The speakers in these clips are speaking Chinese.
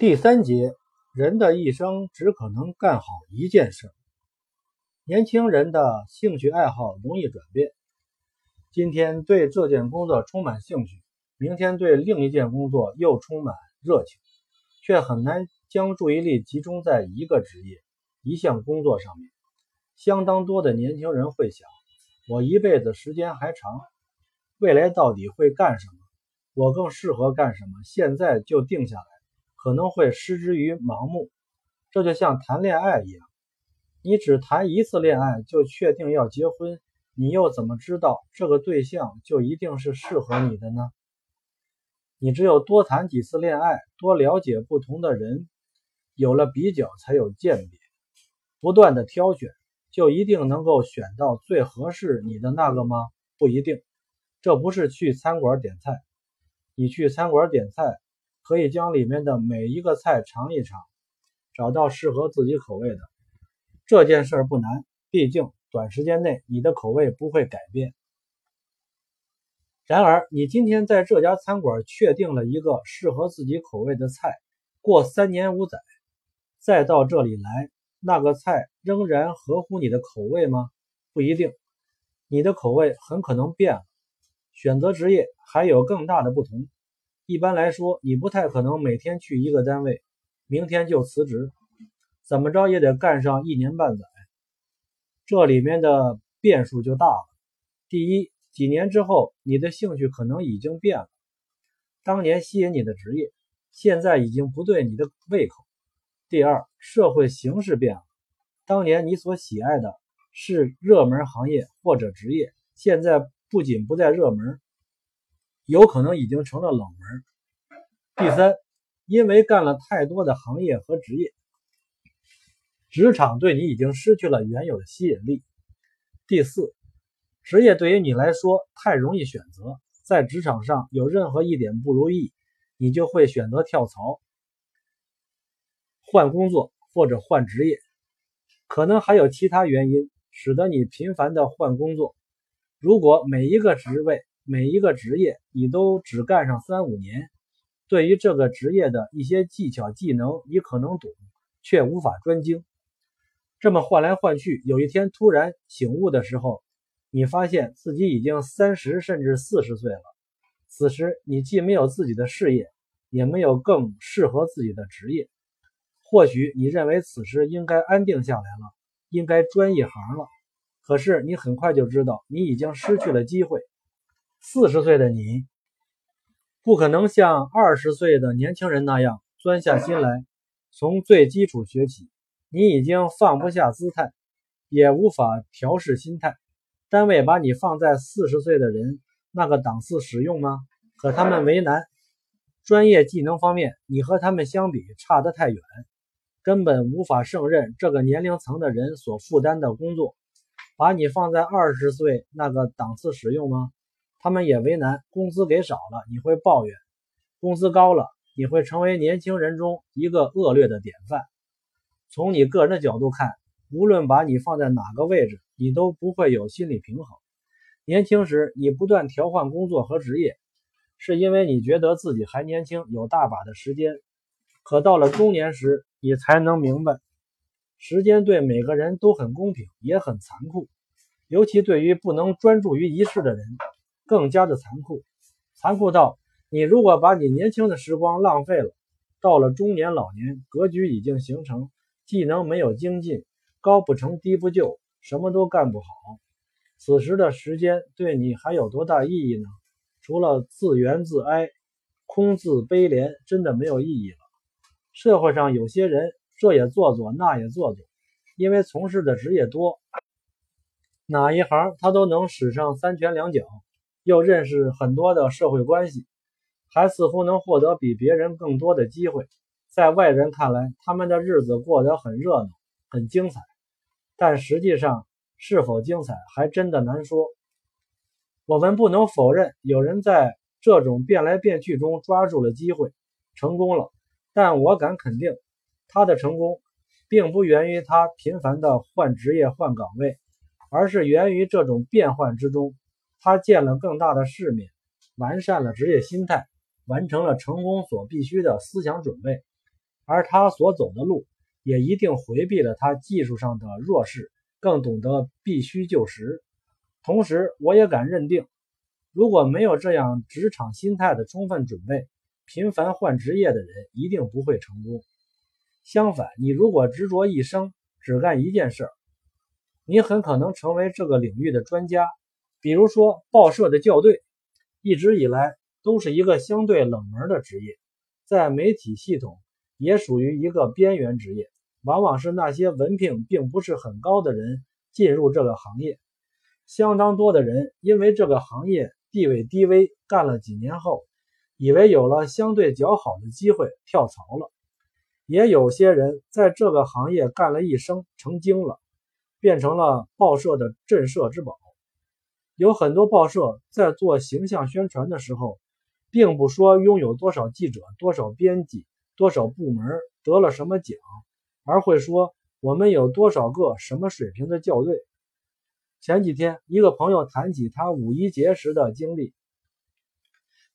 第三节，人的一生只可能干好一件事。年轻人的兴趣爱好容易转变，今天对这件工作充满兴趣，明天对另一件工作又充满热情，却很难将注意力集中在一个职业、一项工作上面。相当多的年轻人会想：我一辈子时间还长，未来到底会干什么？我更适合干什么？现在就定下来。可能会失之于盲目，这就像谈恋爱一样，你只谈一次恋爱就确定要结婚，你又怎么知道这个对象就一定是适合你的呢？你只有多谈几次恋爱，多了解不同的人，有了比较才有鉴别，不断的挑选，就一定能够选到最合适你的那个吗？不一定，这不是去餐馆点菜，你去餐馆点菜。可以将里面的每一个菜尝一尝，找到适合自己口味的。这件事不难，毕竟短时间内你的口味不会改变。然而，你今天在这家餐馆确定了一个适合自己口味的菜，过三年五载再到这里来，那个菜仍然合乎你的口味吗？不一定，你的口味很可能变了。选择职业还有更大的不同。一般来说，你不太可能每天去一个单位，明天就辞职，怎么着也得干上一年半载。这里面的变数就大了。第一，几年之后，你的兴趣可能已经变了，当年吸引你的职业，现在已经不对你的胃口。第二，社会形势变了，当年你所喜爱的是热门行业或者职业，现在不仅不再热门。有可能已经成了冷门。第三，因为干了太多的行业和职业，职场对你已经失去了原有的吸引力。第四，职业对于你来说太容易选择，在职场上有任何一点不如意，你就会选择跳槽、换工作或者换职业。可能还有其他原因使得你频繁的换工作。如果每一个职位，每一个职业你都只干上三五年，对于这个职业的一些技巧技能你可能懂，却无法专精。这么换来换去，有一天突然醒悟的时候，你发现自己已经三十甚至四十岁了。此时你既没有自己的事业，也没有更适合自己的职业。或许你认为此时应该安定下来了，应该专一行了。可是你很快就知道，你已经失去了机会。四十岁的你，不可能像二十岁的年轻人那样钻下心来，从最基础学起。你已经放不下姿态，也无法调试心态。单位把你放在四十岁的人那个档次使用吗？可他们为难。专业技能方面，你和他们相比差得太远，根本无法胜任这个年龄层的人所负担的工作。把你放在二十岁那个档次使用吗？他们也为难，工资给少了，你会抱怨；工资高了，你会成为年轻人中一个恶劣的典范。从你个人的角度看，无论把你放在哪个位置，你都不会有心理平衡。年轻时你不断调换工作和职业，是因为你觉得自己还年轻，有大把的时间。可到了中年时，你才能明白，时间对每个人都很公平，也很残酷，尤其对于不能专注于一事的人。更加的残酷，残酷到你如果把你年轻的时光浪费了，到了中年老年，格局已经形成，技能没有精进，高不成低不就，什么都干不好。此时的时间对你还有多大意义呢？除了自怨自哀、空自悲怜，真的没有意义了。社会上有些人这也做做，那也做做，因为从事的职业多，哪一行他都能使上三拳两脚。又认识很多的社会关系，还似乎能获得比别人更多的机会。在外人看来，他们的日子过得很热闹、很精彩，但实际上是否精彩，还真的难说。我们不能否认，有人在这种变来变去中抓住了机会，成功了。但我敢肯定，他的成功并不源于他频繁的换职业、换岗位，而是源于这种变换之中。他见了更大的世面，完善了职业心态，完成了成功所必须的思想准备。而他所走的路也一定回避了他技术上的弱势，更懂得必须就时。同时，我也敢认定，如果没有这样职场心态的充分准备，频繁换职业的人一定不会成功。相反，你如果执着一生只干一件事，你很可能成为这个领域的专家。比如说，报社的校对，一直以来都是一个相对冷门的职业，在媒体系统也属于一个边缘职业。往往是那些文凭并不是很高的人进入这个行业，相当多的人因为这个行业地位低微，干了几年后。以为有了相对较好的机会跳槽了，也有些人在这个行业干了一生成精了，变成了报社的镇社之宝。有很多报社在做形象宣传的时候，并不说拥有多少记者、多少编辑、多少部门得了什么奖，而会说我们有多少个什么水平的校对。前几天，一个朋友谈起他五一节时的经历。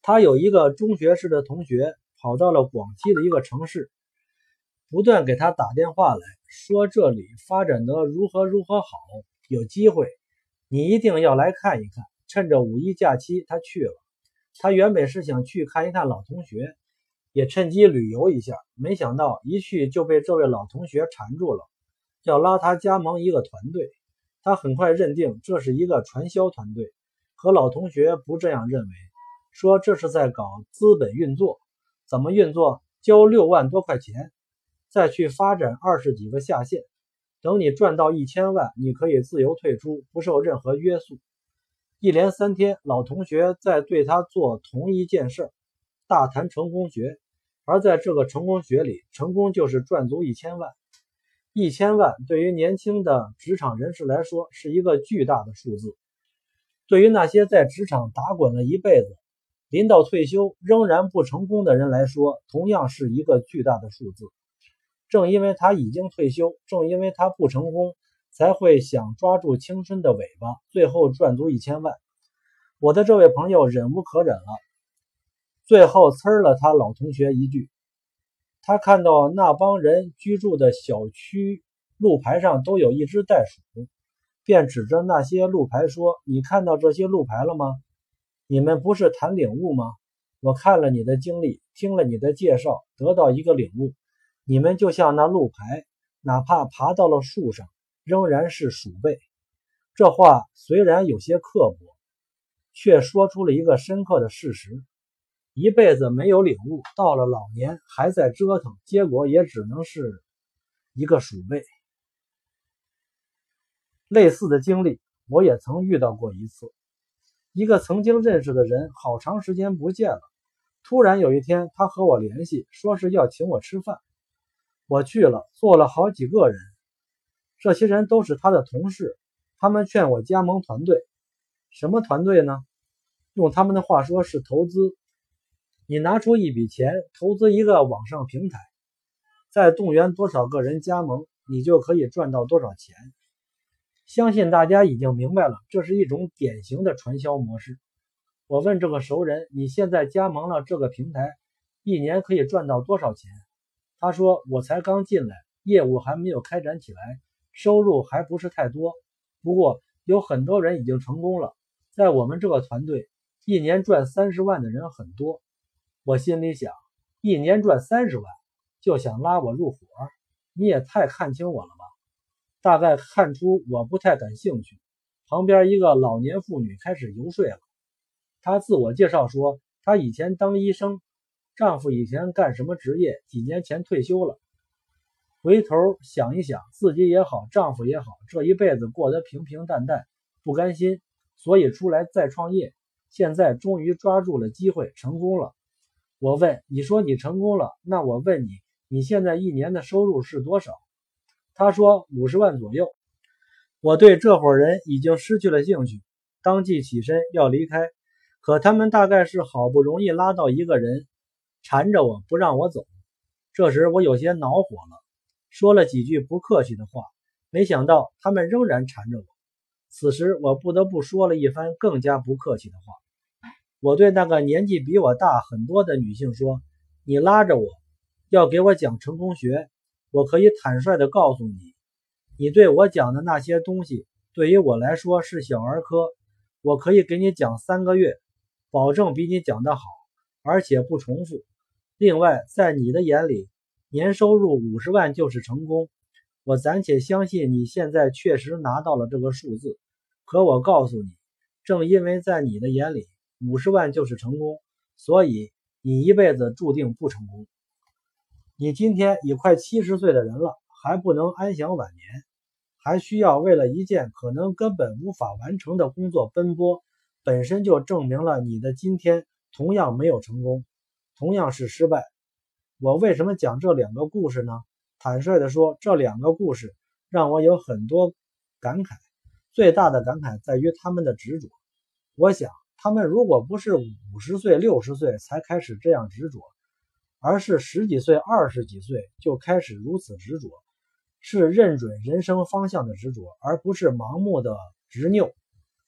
他有一个中学时的同学跑到了广西的一个城市，不断给他打电话来说这里发展的如何如何好，有机会，你一定要来看一看。趁着五一假期，他去了。他原本是想去看一看老同学，也趁机旅游一下，没想到一去就被这位老同学缠住了，要拉他加盟一个团队。他很快认定这是一个传销团队，可老同学不这样认为。说这是在搞资本运作，怎么运作？交六万多块钱，再去发展二十几个下线，等你赚到一千万，你可以自由退出，不受任何约束。一连三天，老同学在对他做同一件事，大谈成功学。而在这个成功学里，成功就是赚足一千万。一千万对于年轻的职场人士来说是一个巨大的数字，对于那些在职场打滚了一辈子。临到退休仍然不成功的人来说，同样是一个巨大的数字。正因为他已经退休，正因为他不成功，才会想抓住青春的尾巴，最后赚足一千万。我的这位朋友忍无可忍了，最后呲了他老同学一句。他看到那帮人居住的小区路牌上都有一只袋鼠，便指着那些路牌说：“你看到这些路牌了吗？”你们不是谈领悟吗？我看了你的经历，听了你的介绍，得到一个领悟：你们就像那路牌，哪怕爬到了树上，仍然是鼠辈。这话虽然有些刻薄，却说出了一个深刻的事实：一辈子没有领悟，到了老年还在折腾，结果也只能是一个鼠辈。类似的经历，我也曾遇到过一次。一个曾经认识的人，好长时间不见了。突然有一天，他和我联系，说是要请我吃饭。我去了，坐了好几个人，这些人都是他的同事。他们劝我加盟团队，什么团队呢？用他们的话说是投资。你拿出一笔钱投资一个网上平台，再动员多少个人加盟，你就可以赚到多少钱。相信大家已经明白了，这是一种典型的传销模式。我问这个熟人：“你现在加盟了这个平台，一年可以赚到多少钱？”他说：“我才刚进来，业务还没有开展起来，收入还不是太多。不过有很多人已经成功了，在我们这个团队，一年赚三十万的人很多。”我心里想：一年赚三十万，就想拉我入伙？你也太看清我了吧！大概看出我不太感兴趣，旁边一个老年妇女开始游说了。她自我介绍说，她以前当医生，丈夫以前干什么职业，几年前退休了。回头想一想，自己也好，丈夫也好，这一辈子过得平平淡淡，不甘心，所以出来再创业。现在终于抓住了机会，成功了。我问，你说你成功了，那我问你，你现在一年的收入是多少？他说五十万左右，我对这伙人已经失去了兴趣，当即起身要离开。可他们大概是好不容易拉到一个人，缠着我不让我走。这时我有些恼火了，说了几句不客气的话，没想到他们仍然缠着我。此时我不得不说了一番更加不客气的话。我对那个年纪比我大很多的女性说：“你拉着我，要给我讲成功学，我可以坦率地告诉你，你对我讲的那些东西，对于我来说是小儿科。我可以给你讲三个月，保证比你讲的好，而且不重复。另外，在你的眼里，年收入五十万就是成功。我暂且相信你现在确实拿到了这个数字，可我告诉你，正因为在你的眼里五十万就是成功，所以你一辈子注定不成功。你今天已快七十岁的人了，还不能安享晚年。还需要为了一件可能根本无法完成的工作奔波，本身就证明了你的今天同样没有成功，同样是失败。我为什么讲这两个故事呢？坦率地说，这两个故事让我有很多感慨。最大的感慨在于他们的执着。我想，他们如果不是五十岁、六十岁才开始这样执着，而是十几岁、二十几岁就开始如此执着。是认准人生方向的执着，而不是盲目的执拗，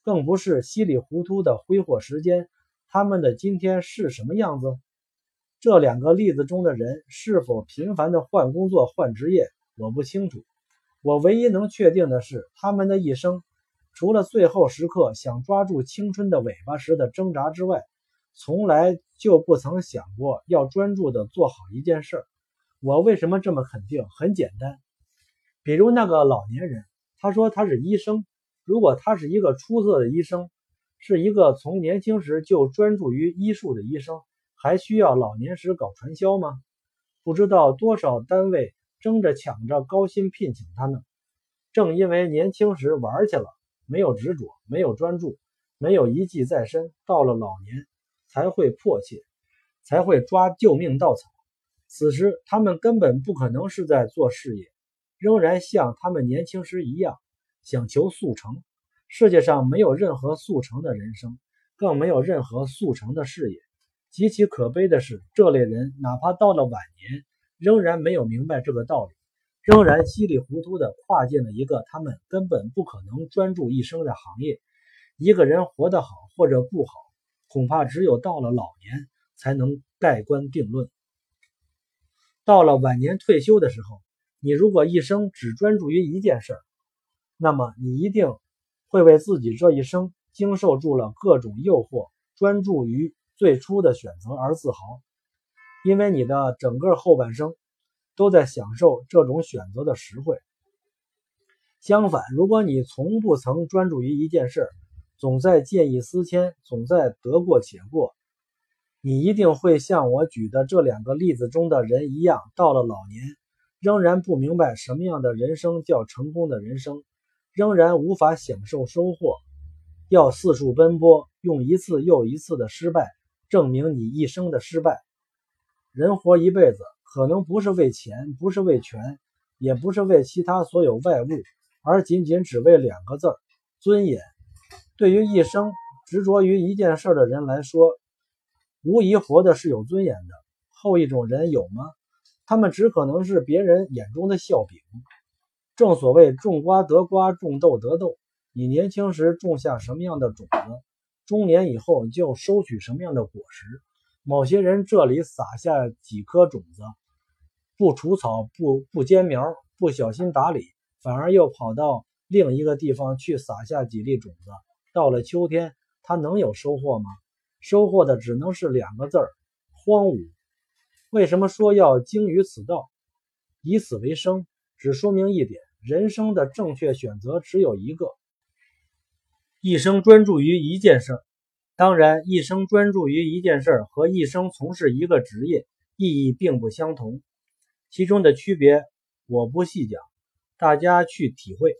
更不是稀里糊涂的挥霍时间。他们的今天是什么样子？这两个例子中的人是否频繁的换工作、换职业，我不清楚。我唯一能确定的是，他们的一生，除了最后时刻想抓住青春的尾巴时的挣扎之外，从来就不曾想过要专注的做好一件事。我为什么这么肯定？很简单。比如那个老年人，他说他是医生。如果他是一个出色的医生，是一个从年轻时就专注于医术的医生，还需要老年时搞传销吗？不知道多少单位争着抢着高薪聘请他呢。正因为年轻时玩去了，没有执着，没有专注，没有一技在身，到了老年才会迫切，才会抓救命稻草。此时他们根本不可能是在做事业。仍然像他们年轻时一样，想求速成。世界上没有任何速成的人生，更没有任何速成的事业。极其可悲的是，这类人哪怕到了晚年，仍然没有明白这个道理，仍然稀里糊涂地跨进了一个他们根本不可能专注一生的行业。一个人活得好或者不好，恐怕只有到了老年才能盖棺定论。到了晚年退休的时候。你如果一生只专注于一件事，那么你一定会为自己这一生经受住了各种诱惑，专注于最初的选择而自豪，因为你的整个后半生都在享受这种选择的实惠。相反，如果你从不曾专注于一件事，总在见异思迁，总在得过且过，你一定会像我举的这两个例子中的人一样，到了老年。仍然不明白什么样的人生叫成功的人生，仍然无法享受收获，要四处奔波，用一次又一次的失败证明你一生的失败。人活一辈子，可能不是为钱，不是为权，也不是为其他所有外物，而仅仅只为两个字儿——尊严。对于一生执着于一件事的人来说，无疑活的是有尊严的。后一种人有吗？他们只可能是别人眼中的笑柄。正所谓种瓜得瓜，种豆得豆。你年轻时种下什么样的种子，中年以后就收取什么样的果实。某些人这里撒下几颗种子，不除草，不不间苗，不小心打理，反而又跑到另一个地方去撒下几粒种子。到了秋天，他能有收获吗？收获的只能是两个字儿：荒芜。为什么说要精于此道，以此为生？只说明一点：人生的正确选择只有一个。一生专注于一件事儿，当然，一生专注于一件事儿和一生从事一个职业意义并不相同，其中的区别我不细讲，大家去体会。